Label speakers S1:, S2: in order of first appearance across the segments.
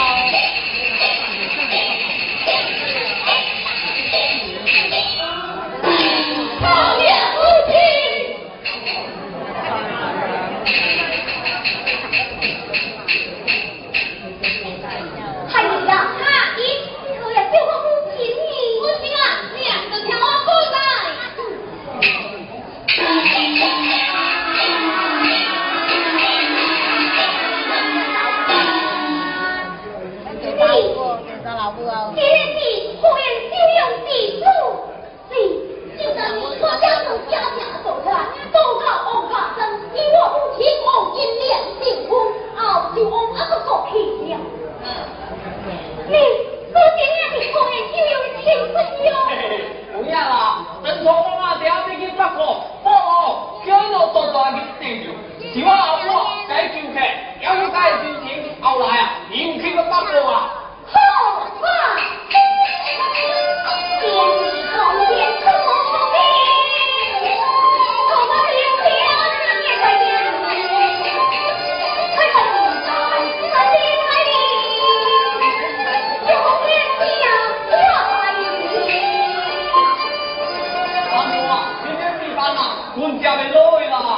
S1: Bye. Cái gì? Khôi Anh Chiêu Yêu chỉ đủ vì trường hợp mình có giáo dục cha mẹ rồi thôi à? Tôi
S2: 阮家的老啦。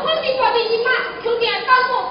S1: 我是说的你妈求点了告诉我